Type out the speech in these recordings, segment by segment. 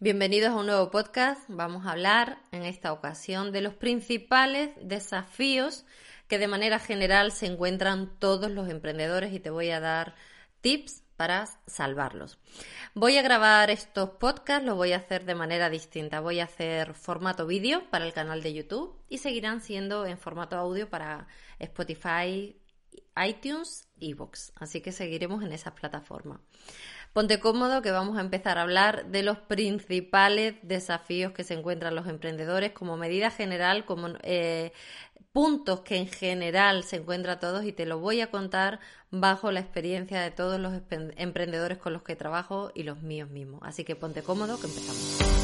Bienvenidos a un nuevo podcast. Vamos a hablar en esta ocasión de los principales desafíos que de manera general se encuentran todos los emprendedores y te voy a dar tips para salvarlos. Voy a grabar estos podcasts, lo voy a hacer de manera distinta. Voy a hacer formato vídeo para el canal de YouTube y seguirán siendo en formato audio para Spotify, iTunes, Evox. Así que seguiremos en esas plataformas. Ponte cómodo que vamos a empezar a hablar de los principales desafíos que se encuentran los emprendedores como medida general, como eh, puntos que en general se encuentran todos y te lo voy a contar bajo la experiencia de todos los emprendedores con los que trabajo y los míos mismos. Así que ponte cómodo que empezamos.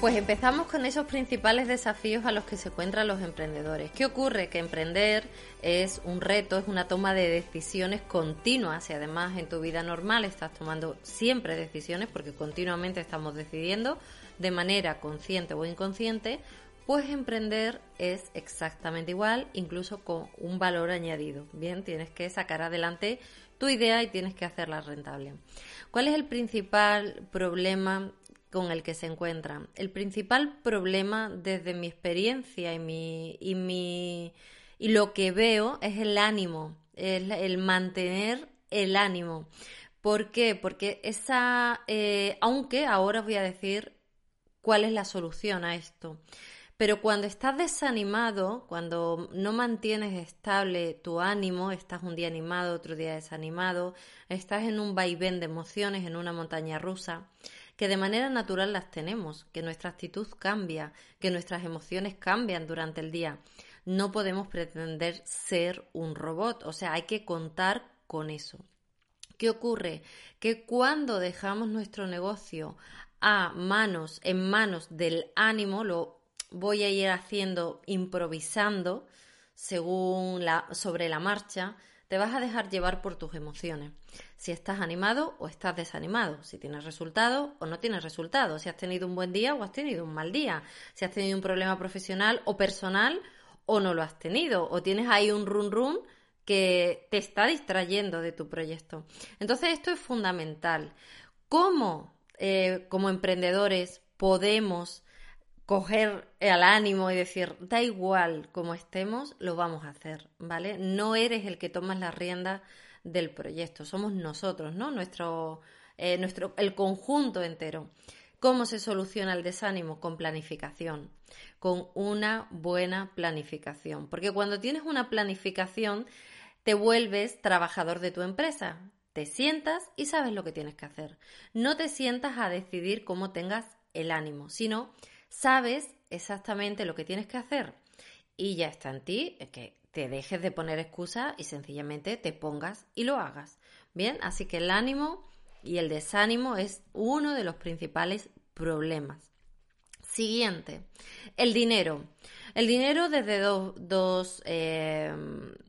Pues empezamos con esos principales desafíos a los que se encuentran los emprendedores. ¿Qué ocurre? Que emprender es un reto, es una toma de decisiones continuas y además en tu vida normal estás tomando siempre decisiones porque continuamente estamos decidiendo de manera consciente o inconsciente, pues emprender es exactamente igual, incluso con un valor añadido. Bien, tienes que sacar adelante tu idea y tienes que hacerla rentable. ¿Cuál es el principal problema con el que se encuentran. El principal problema desde mi experiencia y mi, y mi y lo que veo es el ánimo, el, el mantener el ánimo. ¿Por qué? Porque esa, eh, aunque ahora os voy a decir cuál es la solución a esto. Pero cuando estás desanimado, cuando no mantienes estable tu ánimo, estás un día animado, otro día desanimado, estás en un vaivén de emociones, en una montaña rusa, que de manera natural las tenemos, que nuestra actitud cambia, que nuestras emociones cambian durante el día. No podemos pretender ser un robot, o sea, hay que contar con eso. ¿Qué ocurre? Que cuando dejamos nuestro negocio a manos, en manos del ánimo, lo voy a ir haciendo improvisando según sobre la marcha, te vas a dejar llevar por tus emociones. Si estás animado o estás desanimado, si tienes resultado o no tienes resultado, si has tenido un buen día o has tenido un mal día, si has tenido un problema profesional o personal o no lo has tenido, o tienes ahí un run run que te está distrayendo de tu proyecto. Entonces esto es fundamental. ¿Cómo eh, como emprendedores podemos coger el ánimo y decir, da igual como estemos, lo vamos a hacer, ¿vale? No eres el que tomas la rienda del proyecto, somos nosotros, ¿no? Nuestro, eh, nuestro, el conjunto entero. ¿Cómo se soluciona el desánimo? Con planificación, con una buena planificación. Porque cuando tienes una planificación, te vuelves trabajador de tu empresa. Te sientas y sabes lo que tienes que hacer. No te sientas a decidir cómo tengas el ánimo, sino sabes exactamente lo que tienes que hacer y ya está en ti que te dejes de poner excusas y sencillamente te pongas y lo hagas. Bien, así que el ánimo y el desánimo es uno de los principales problemas. Siguiente, el dinero. El dinero desde dos, dos, eh,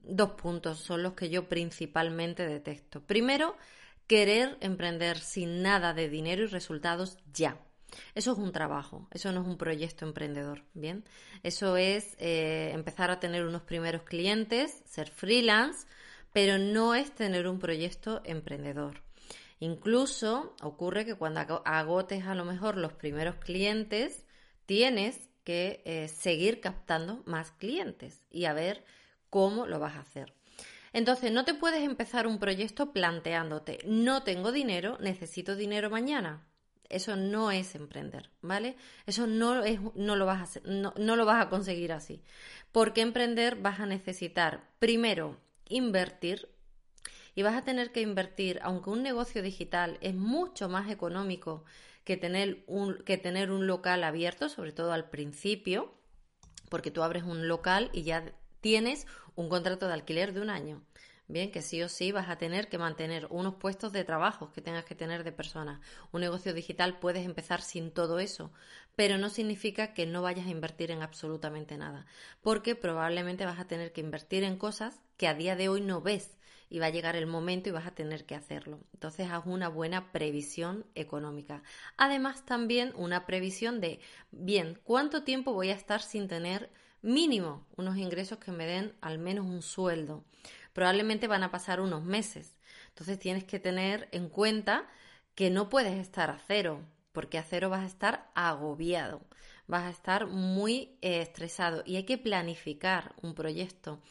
dos puntos son los que yo principalmente detecto. Primero, querer emprender sin nada de dinero y resultados ya. Eso es un trabajo, eso no es un proyecto emprendedor, ¿bien? Eso es eh, empezar a tener unos primeros clientes, ser freelance, pero no es tener un proyecto emprendedor. Incluso ocurre que cuando agotes a lo mejor los primeros clientes, tienes que eh, seguir captando más clientes y a ver cómo lo vas a hacer. Entonces, no te puedes empezar un proyecto planteándote, no tengo dinero, necesito dinero mañana. Eso no es emprender, ¿vale? Eso no, es, no, lo, vas a hacer, no, no lo vas a conseguir así. Porque emprender vas a necesitar, primero, invertir, y vas a tener que invertir, aunque un negocio digital es mucho más económico que tener un, que tener un local abierto, sobre todo al principio, porque tú abres un local y ya tienes un contrato de alquiler de un año. Bien, que sí o sí vas a tener que mantener unos puestos de trabajo que tengas que tener de personas. Un negocio digital puedes empezar sin todo eso, pero no significa que no vayas a invertir en absolutamente nada, porque probablemente vas a tener que invertir en cosas que a día de hoy no ves y va a llegar el momento y vas a tener que hacerlo. Entonces haz una buena previsión económica. Además también una previsión de, bien, ¿cuánto tiempo voy a estar sin tener mínimo unos ingresos que me den al menos un sueldo? Probablemente van a pasar unos meses. Entonces tienes que tener en cuenta que no puedes estar a cero, porque a cero vas a estar agobiado, vas a estar muy eh, estresado y hay que planificar un proyecto.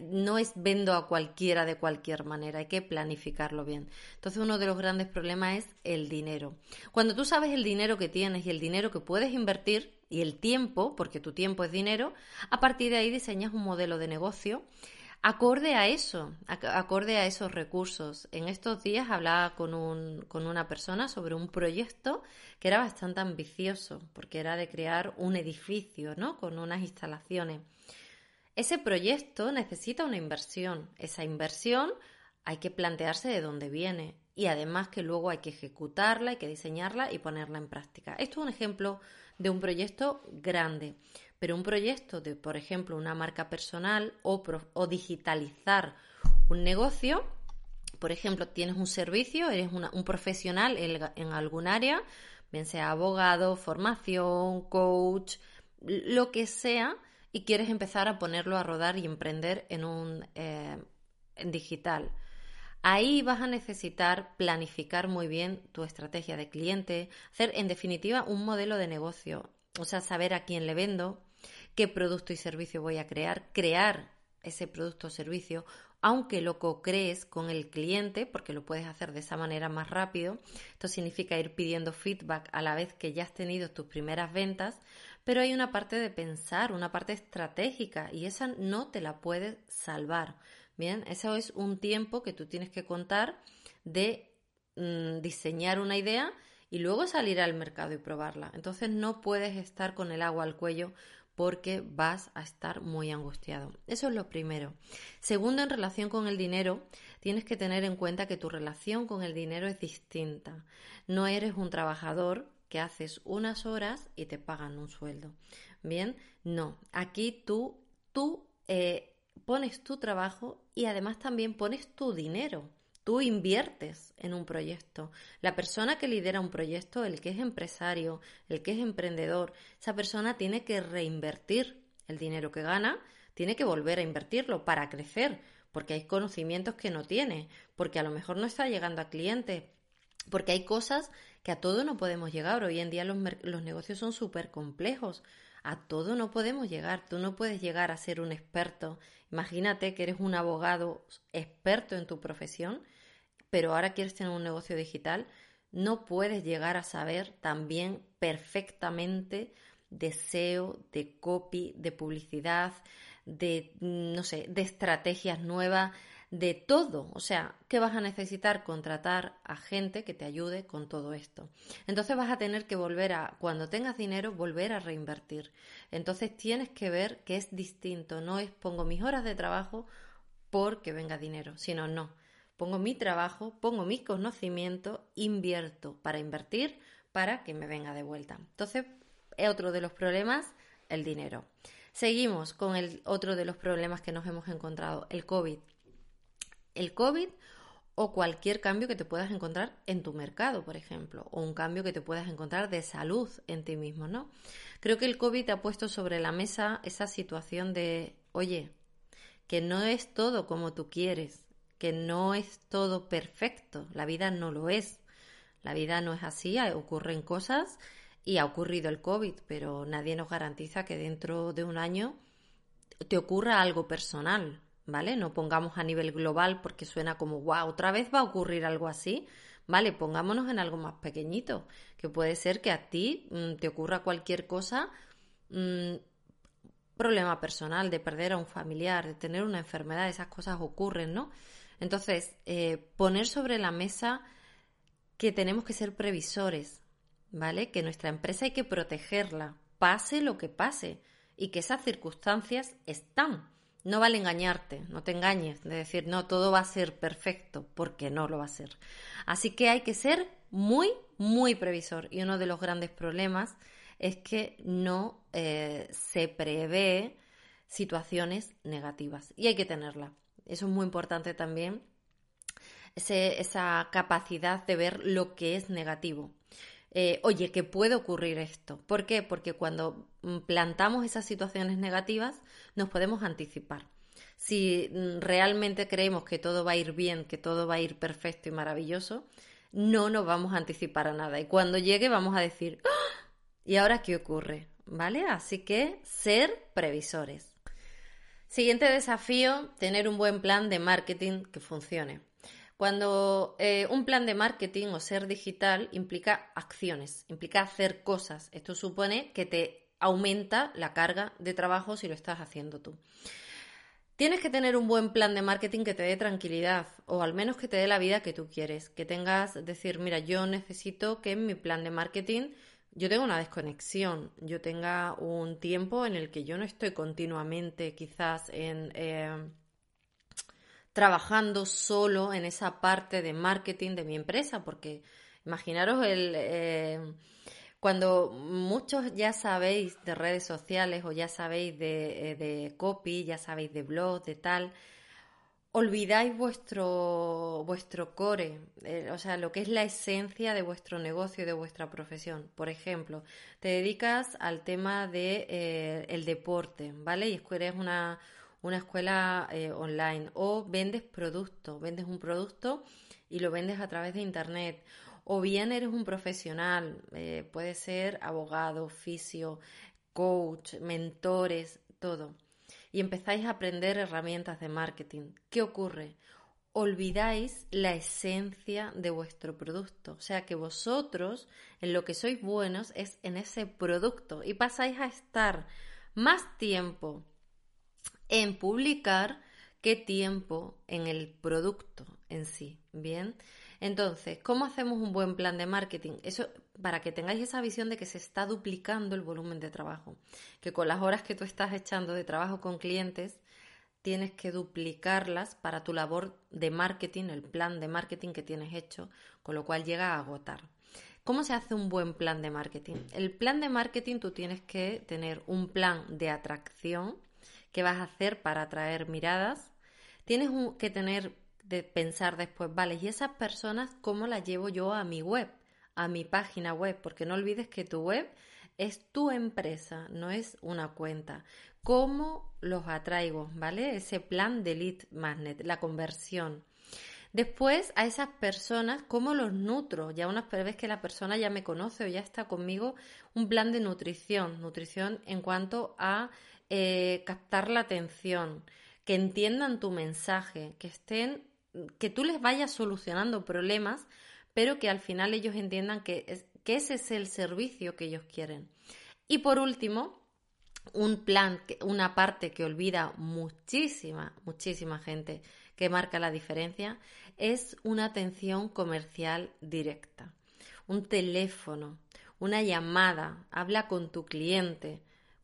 no es vendo a cualquiera de cualquier manera, hay que planificarlo bien. Entonces uno de los grandes problemas es el dinero. Cuando tú sabes el dinero que tienes y el dinero que puedes invertir y el tiempo, porque tu tiempo es dinero, a partir de ahí diseñas un modelo de negocio acorde a eso, acorde a esos recursos. En estos días hablaba con, un, con una persona sobre un proyecto que era bastante ambicioso, porque era de crear un edificio, ¿no? Con unas instalaciones. Ese proyecto necesita una inversión. Esa inversión hay que plantearse de dónde viene y además que luego hay que ejecutarla, hay que diseñarla y ponerla en práctica. Esto es un ejemplo de un proyecto grande. Pero un proyecto de, por ejemplo, una marca personal o, digitalizar un negocio, por ejemplo, tienes un servicio, eres un profesional en, algún área, bien sea abogado, formación, coach, lo que sea, y quieres empezar a ponerlo a rodar y emprender en un eh, digital. Ahí vas a necesitar planificar muy bien tu estrategia de cliente, hacer en definitiva un modelo de negocio, o sea, saber a quién le vendo, qué producto y servicio voy a crear, crear ese producto o servicio, aunque lo co-crees con el cliente, porque lo puedes hacer de esa manera más rápido. Esto significa ir pidiendo feedback a la vez que ya has tenido tus primeras ventas, pero hay una parte de pensar, una parte estratégica, y esa no te la puedes salvar. Bien, eso es un tiempo que tú tienes que contar de mm, diseñar una idea y luego salir al mercado y probarla. Entonces no puedes estar con el agua al cuello porque vas a estar muy angustiado. Eso es lo primero. Segundo, en relación con el dinero, tienes que tener en cuenta que tu relación con el dinero es distinta. No eres un trabajador que haces unas horas y te pagan un sueldo. Bien, no. Aquí tú, tú eh, pones tu trabajo y además también pones tu dinero. Tú inviertes en un proyecto. La persona que lidera un proyecto, el que es empresario, el que es emprendedor, esa persona tiene que reinvertir el dinero que gana, tiene que volver a invertirlo para crecer, porque hay conocimientos que no tiene, porque a lo mejor no está llegando a clientes, porque hay cosas que a todo no podemos llegar. Hoy en día los, los negocios son súper complejos. A todo no podemos llegar. Tú no puedes llegar a ser un experto. Imagínate que eres un abogado experto en tu profesión pero ahora quieres tener un negocio digital, no puedes llegar a saber también perfectamente de SEO, de copy, de publicidad, de, no sé, de estrategias nuevas, de todo. O sea, que vas a necesitar contratar a gente que te ayude con todo esto. Entonces vas a tener que volver a, cuando tengas dinero, volver a reinvertir. Entonces tienes que ver que es distinto. No es pongo mis horas de trabajo porque venga dinero, sino no pongo mi trabajo, pongo mi conocimiento, invierto para invertir para que me venga de vuelta. Entonces, es otro de los problemas, el dinero. Seguimos con el otro de los problemas que nos hemos encontrado, el COVID. El COVID o cualquier cambio que te puedas encontrar en tu mercado, por ejemplo, o un cambio que te puedas encontrar de salud en ti mismo, ¿no? Creo que el COVID ha puesto sobre la mesa esa situación de, oye, que no es todo como tú quieres, que no es todo perfecto, la vida no lo es. La vida no es así, ocurren cosas y ha ocurrido el COVID, pero nadie nos garantiza que dentro de un año te ocurra algo personal, ¿vale? No pongamos a nivel global porque suena como, wow, otra vez va a ocurrir algo así, ¿vale? Pongámonos en algo más pequeñito, que puede ser que a ti mm, te ocurra cualquier cosa, mm, problema personal, de perder a un familiar, de tener una enfermedad, esas cosas ocurren, ¿no? Entonces, eh, poner sobre la mesa que tenemos que ser previsores, ¿vale? Que nuestra empresa hay que protegerla, pase lo que pase, y que esas circunstancias están. No vale engañarte, no te engañes de decir, no, todo va a ser perfecto, porque no lo va a ser. Así que hay que ser muy, muy previsor. Y uno de los grandes problemas es que no eh, se prevé situaciones negativas y hay que tenerla. Eso es muy importante también, esa capacidad de ver lo que es negativo. Eh, oye, que puede ocurrir esto. ¿Por qué? Porque cuando mm, plantamos esas situaciones negativas nos podemos anticipar. Si mm, realmente creemos que todo va a ir bien, que todo va a ir perfecto y maravilloso, no nos vamos a anticipar a nada. Y cuando llegue vamos a decir, ¡Ah! ¿y ahora qué ocurre? ¿Vale? Así que ser previsores. Siguiente desafío, tener un buen plan de marketing que funcione. Cuando eh, un plan de marketing o ser digital implica acciones, implica hacer cosas. Esto supone que te aumenta la carga de trabajo si lo estás haciendo tú. Tienes que tener un buen plan de marketing que te dé tranquilidad o al menos que te dé la vida que tú quieres, que tengas, decir, mira, yo necesito que mi plan de marketing yo tenga una desconexión, yo tenga un tiempo en el que yo no estoy continuamente quizás en... Eh, trabajando solo en esa parte de marketing de mi empresa, porque imaginaros el... Eh, cuando muchos ya sabéis de redes sociales o ya sabéis de, eh, de copy, ya sabéis de blog, de tal, olvidáis vuestro, vuestro core, eh, o sea, lo que es la esencia de vuestro negocio y de vuestra profesión. Por ejemplo, te dedicas al tema de eh, deporte, ¿vale? Y eres una, una escuela eh, online o vendes producto, vendes un producto y lo vendes a través de internet. O bien eres un profesional, puede ser abogado, fisio, coach, mentores, todo y empezáis a aprender herramientas de marketing. ¿Qué ocurre? Olvidáis la esencia de vuestro producto. O sea que vosotros en lo que sois buenos es en ese producto y pasáis a estar más tiempo en publicar que tiempo en el producto en sí. Bien. Entonces, ¿cómo hacemos un buen plan de marketing? Eso para que tengáis esa visión de que se está duplicando el volumen de trabajo, que con las horas que tú estás echando de trabajo con clientes, tienes que duplicarlas para tu labor de marketing, el plan de marketing que tienes hecho, con lo cual llega a agotar. ¿Cómo se hace un buen plan de marketing? El plan de marketing tú tienes que tener un plan de atracción que vas a hacer para atraer miradas. Tienes que tener de pensar después, vale, ¿y esas personas cómo las llevo yo a mi web? A mi página web, porque no olvides que tu web es tu empresa, no es una cuenta. ¿Cómo los atraigo? ¿Vale? Ese plan de lead magnet, la conversión. Después, a esas personas, ¿cómo los nutro? Ya una vez que la persona ya me conoce o ya está conmigo, un plan de nutrición. Nutrición en cuanto a eh, captar la atención, que entiendan tu mensaje, que estén, que tú les vayas solucionando problemas pero que al final ellos entiendan que, ese es el servicio que ellos quieren. Y por último, un plan, una parte que olvida muchísima, muchísima gente que marca la diferencia, es una atención comercial directa. Un teléfono, una llamada, habla con tu cliente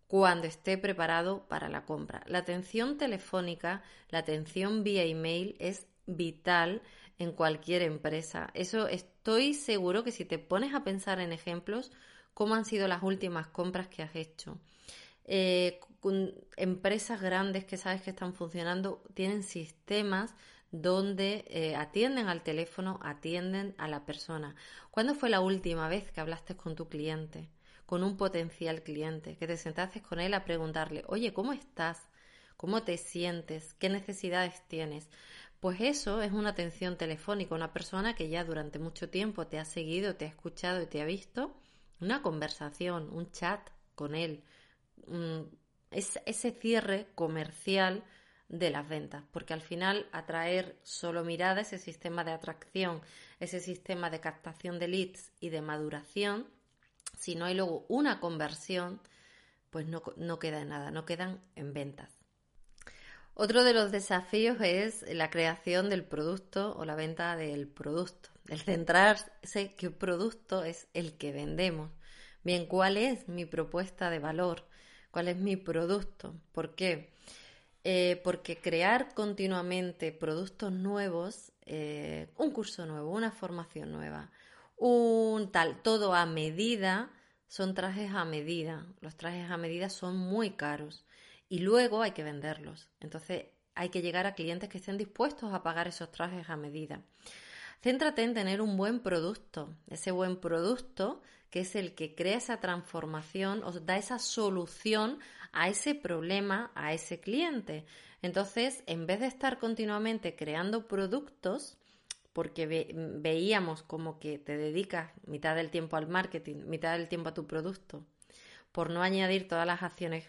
cuando esté preparado para la compra. La atención telefónica, la atención vía email es vital en cualquier empresa. Eso estoy seguro que si te pones a pensar en ejemplos, cómo han sido las últimas compras que has hecho. Eh, empresas grandes que sabes que están funcionando tienen sistemas donde eh, atienden al teléfono, atienden a la persona. ¿Cuándo fue la última vez que hablaste con tu cliente, con un potencial cliente, que te sentaste con él a preguntarle, oye, ¿cómo estás? ¿Cómo te sientes? ¿Qué necesidades tienes? Pues eso es una atención telefónica, una persona que ya durante mucho tiempo te ha seguido, te ha escuchado y te ha visto, una conversación, un chat con él, es ese cierre comercial de las ventas, porque al final atraer solo mirada, ese sistema de atracción, ese sistema de captación de leads y de maduración, si no hay luego una conversión, pues no, no queda en nada, no quedan en ventas. Otro de los desafíos es la creación del producto o la venta del producto. El centrarse qué producto es el que vendemos. Bien, ¿cuál es mi propuesta de valor? ¿Cuál es mi producto? ¿Por qué? Eh, porque crear continuamente productos nuevos, eh, un curso nuevo, una formación nueva, un tal, todo a medida, son trajes a medida. Los trajes a medida son muy caros y luego hay que venderlos. Entonces hay que llegar a clientes que estén dispuestos a pagar esos trajes a medida. Céntrate en tener un buen producto, ese buen producto que es el que crea esa transformación, os da esa solución a ese problema, a ese cliente. Entonces, en vez de estar continuamente creando productos, porque veíamos como que te dedicas mitad del tiempo al marketing, mitad del tiempo a tu producto, por no añadir todas las acciones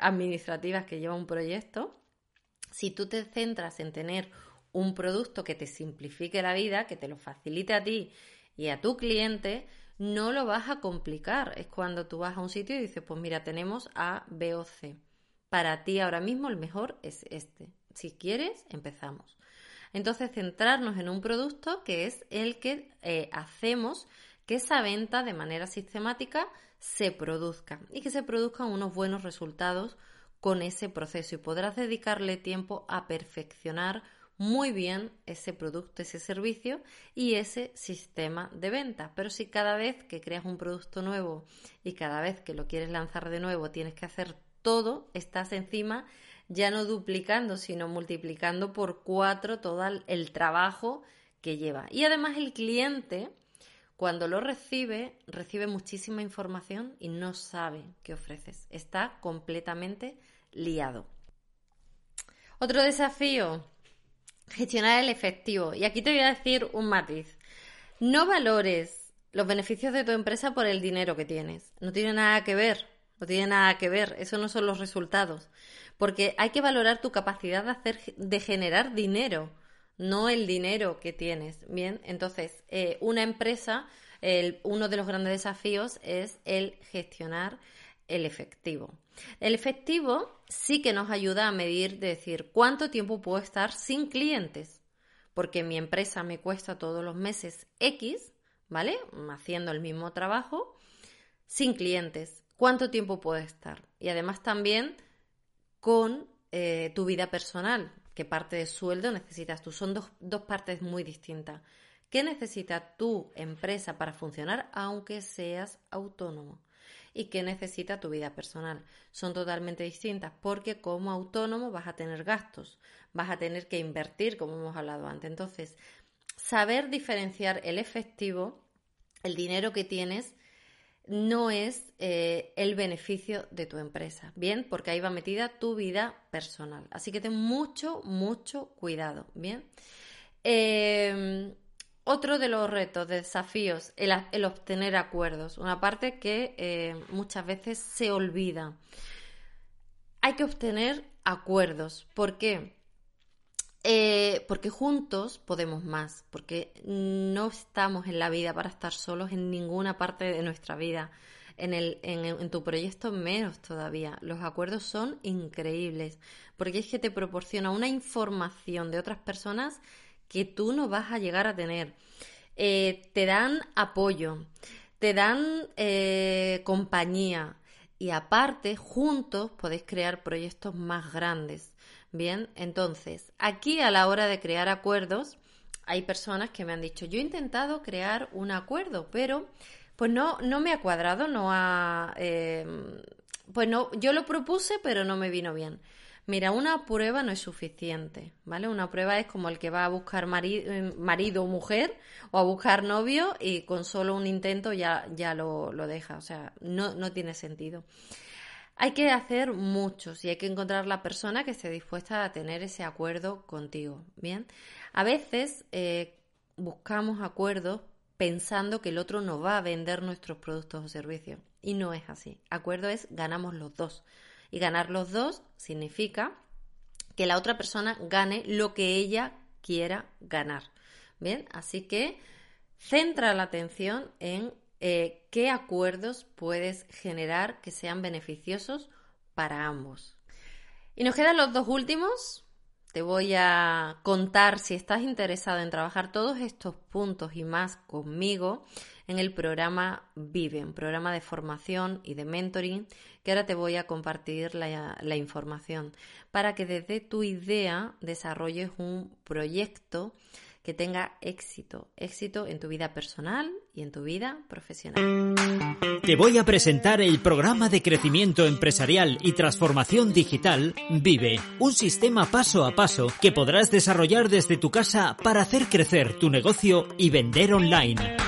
administrativas que lleva un proyecto, si tú te centras en tener un producto que te simplifique la vida, que te lo facilite a ti y a tu cliente, no lo vas a complicar. Es cuando tú vas a un sitio y dices, pues mira, tenemos A, B o C. Para ti ahora mismo el mejor es este. Si quieres, empezamos. Entonces, centrarnos en un producto que es el que eh, hacemos que esa venta de manera sistemática se produzca y que se produzcan unos buenos resultados con ese proceso y podrás dedicarle tiempo a perfeccionar muy bien ese producto, ese servicio y ese sistema de venta. Pero si cada vez que creas un producto nuevo y cada vez que lo quieres lanzar de nuevo tienes que hacer todo, estás encima ya no duplicando, sino multiplicando por cuatro todo el trabajo que lleva. Y además el cliente, cuando lo recibe, recibe muchísima información y no sabe qué ofreces. Está completamente liado. Otro desafío gestionar el efectivo. Y aquí te voy a decir un matiz. No valores los beneficios de tu empresa por el dinero que tienes. No tiene nada que ver. No tiene nada que ver. Eso no son los resultados. Porque hay que valorar tu capacidad de hacer, de generar dinero, no el dinero que tienes. Bien, entonces, eh, una empresa, uno de los grandes desafíos es el gestionar el efectivo. El efectivo sí que nos ayuda a medir, decir, cuánto tiempo puedo estar sin clientes, porque mi empresa me cuesta todos los meses X, ¿vale? Haciendo el mismo trabajo, sin clientes. ¿Cuánto tiempo puedo estar? Y además también con eh, tu vida personal, qué parte de sueldo necesitas tú. Son dos, dos partes muy distintas. ¿Qué necesita tu empresa para funcionar aunque seas autónomo? y qué necesita tu vida personal. Son totalmente distintas porque como autónomo vas a tener gastos, vas a tener que invertir, como hemos hablado antes. Entonces, saber diferenciar el efectivo, el dinero que tienes, no es eh, el beneficio de tu empresa, ¿bien? Porque ahí va metida tu vida personal. Así que ten mucho, mucho cuidado, ¿bien? Eh, otro de los retos, desafíos, el, obtener acuerdos, una parte que eh, muchas veces se olvida. Hay que obtener acuerdos. ¿Por qué? Eh, porque juntos podemos más, porque no estamos en la vida para estar solos en ninguna parte de nuestra vida. En, el, en, tu proyecto menos todavía. Los acuerdos son increíbles, porque es que te proporciona una información de otras personas que tú no vas a llegar a tener. Eh, te dan apoyo, te dan eh, compañía y aparte juntos podéis crear proyectos más grandes. Bien, entonces aquí a la hora de crear acuerdos hay personas que me han dicho yo he intentado crear un acuerdo pero pues no no me ha cuadrado no ha eh, pues no yo lo propuse pero no me vino bien Mira, una prueba no es suficiente, ¿vale? Una prueba es como el que va a buscar eh, marido, o mujer o a buscar novio y con solo un intento ya, ya lo, deja. O sea, no, no tiene sentido. Hay que hacer muchos y hay que encontrar la persona que esté dispuesta a tener ese acuerdo contigo, ¿bien? A veces eh, buscamos acuerdos pensando que el otro no va a vender nuestros productos o servicios y no es así. Acuerdo es ganamos los dos. Y ganar los dos significa que la otra persona gane lo que ella quiera ganar. Bien, así que centra la atención en eh, qué acuerdos puedes generar que sean beneficiosos para ambos. Y nos quedan los dos últimos. Te voy a contar si estás interesado en trabajar todos estos puntos y más conmigo en el programa Vive, un programa de formación y de mentoring, que ahora te voy a compartir la, información para que desde tu idea desarrolles un proyecto que tenga éxito, éxito en tu vida personal y en tu vida profesional. Te voy a presentar el programa de crecimiento empresarial y transformación digital Vive, un sistema paso a paso que podrás desarrollar desde tu casa para hacer crecer tu negocio y vender online.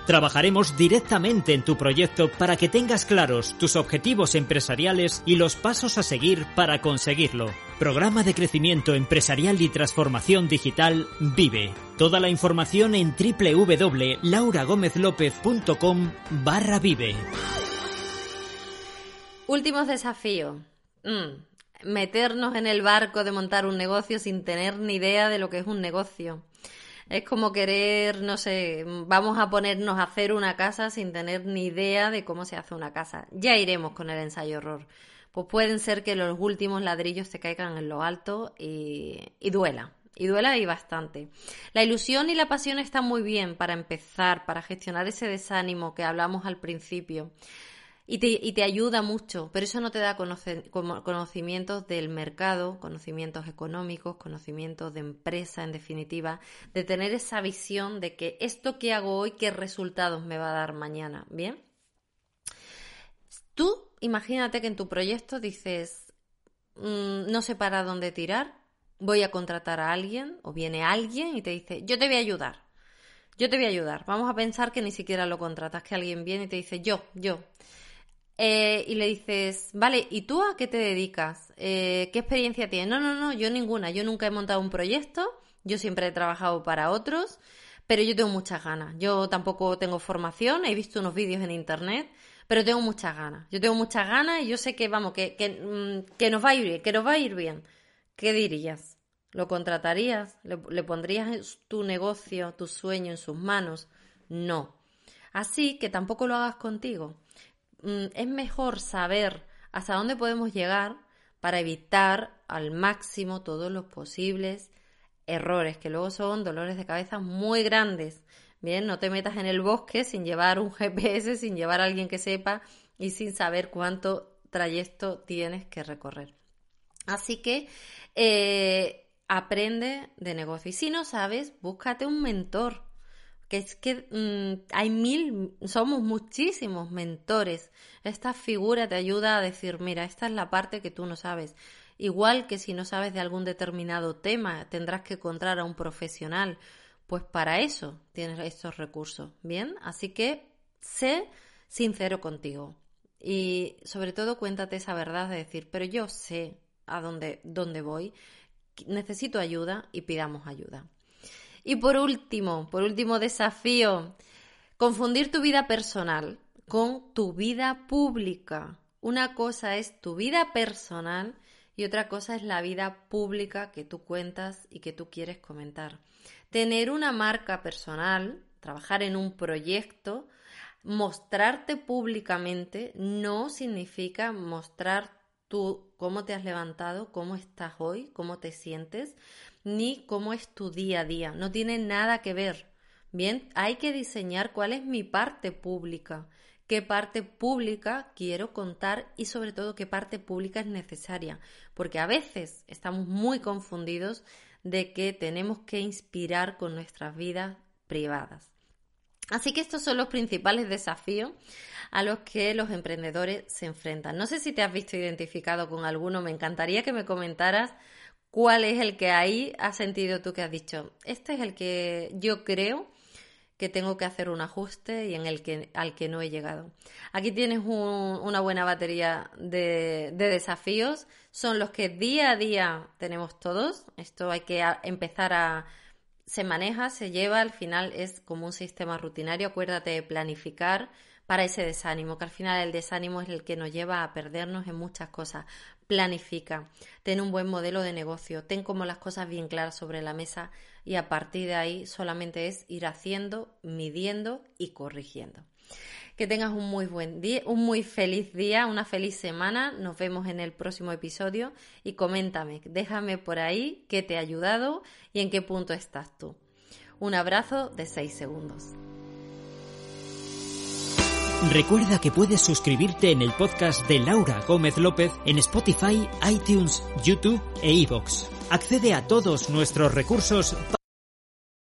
Trabajaremos directamente en tu proyecto para que tengas claros tus objetivos empresariales y los pasos a seguir para conseguirlo. Programa de crecimiento empresarial y transformación digital Vive. Toda la información en www.lauragomezlopez.com barra Vive. Últimos desafíos. Mm, meternos en el barco de montar un negocio sin tener ni idea de lo que es un negocio. Es como querer, no sé, vamos a ponernos a hacer una casa sin tener ni idea de cómo se hace una casa. Ya iremos con el ensayo horror. Pues pueden ser que los últimos ladrillos te caigan en lo alto y, y duela. Y duela y bastante. La ilusión y la pasión están muy bien para empezar, para gestionar ese desánimo que hablamos al principio y te, y te ayuda mucho, pero eso no te da conocimientos del mercado, conocimientos económicos, conocimientos de empresa, en definitiva, de tener esa visión de que esto que hago hoy, qué resultados me va a dar mañana, ¿bien? Tú imagínate que en tu proyecto dices, mm, no sé para dónde tirar, voy a contratar a alguien o viene alguien y te dice, yo te voy a ayudar. Yo te voy a ayudar. Vamos a pensar que ni siquiera lo contratas, que alguien viene y te dice, yo, yo. Eh, y le dices, vale, ¿y tú a qué te dedicas? Eh, ¿Qué experiencia tienes? No, no, no, yo ninguna. Yo nunca he montado un proyecto, yo siempre he trabajado para otros, pero yo tengo muchas ganas. Yo tampoco tengo formación, he visto unos vídeos en internet, pero tengo muchas ganas. Yo tengo muchas ganas y yo sé que, vamos, que, que, mm, que nos va a ir bien, que nos va a ir bien. ¿Qué dirías? ¿Lo contratarías? ¿Le, ¿Le pondrías tu negocio, tu sueño en sus manos? No. Así que tampoco lo hagas contigo. Mm, es mejor saber hasta dónde podemos llegar para evitar al máximo todos los posibles errores, que luego son dolores de cabeza muy grandes. Bien, no te metas en el bosque sin llevar un GPS, sin llevar a alguien que sepa y sin saber cuánto trayecto tienes que recorrer. Así que eh, aprende de negocio. Y si no sabes, búscate un mentor que es que mm, hay mil, somos muchísimos mentores. Esta figura te ayuda a decir, mira, esta es la parte que tú no sabes. Igual que si no sabes de algún determinado tema, tendrás que encontrar a un profesional. Pues para eso tienes estos recursos, ¿bien? Así que sé sincero contigo. Y sobre todo cuéntate esa verdad de decir, pero yo sé a dónde, dónde voy, necesito ayuda y pidamos ayuda. Y por último, por último desafío, confundir tu vida personal con tu vida pública. Una cosa es tu vida personal y otra cosa es la vida pública que tú cuentas y que tú quieres comentar. Tener una marca personal, trabajar en un proyecto, mostrarte públicamente no significa mostrar tú cómo te has levantado, cómo estás hoy, cómo te sientes, ni cómo es tu día a día. No tiene nada que ver. Bien, hay que diseñar cuál es mi parte pública, qué parte pública quiero contar y sobre todo qué parte pública es necesaria, porque a veces estamos muy confundidos de que tenemos que inspirar con nuestras vidas privadas. Así que estos son los principales desafíos a los que los emprendedores se enfrentan. No sé si te has visto identificado con alguno, me encantaría que me comentaras cuál es el que ahí has sentido tú que has dicho, este es el que yo creo que tengo que hacer un ajuste y en el que al que no he llegado. Aquí tienes una buena batería de, desafíos, son los que día a día tenemos todos. Esto hay que empezar a se maneja, se lleva, al final es como un sistema rutinario. Acuérdate de planificar para ese desánimo, que al final el desánimo es el que nos lleva a perdernos en muchas cosas planifica, ten un buen modelo de negocio, ten como las cosas bien claras sobre la mesa y a partir de ahí solamente es ir haciendo, midiendo y corrigiendo. Que tengas un muy buen día, un muy feliz día, una feliz semana. Nos vemos en el próximo episodio y coméntame, déjame por ahí qué te ha ayudado y en qué punto estás tú. Un abrazo de 6 segundos. Recuerda que puedes suscribirte en el podcast de Laura Gómez López en Spotify, iTunes, YouTube e iVoox. Accede a todos nuestros recursos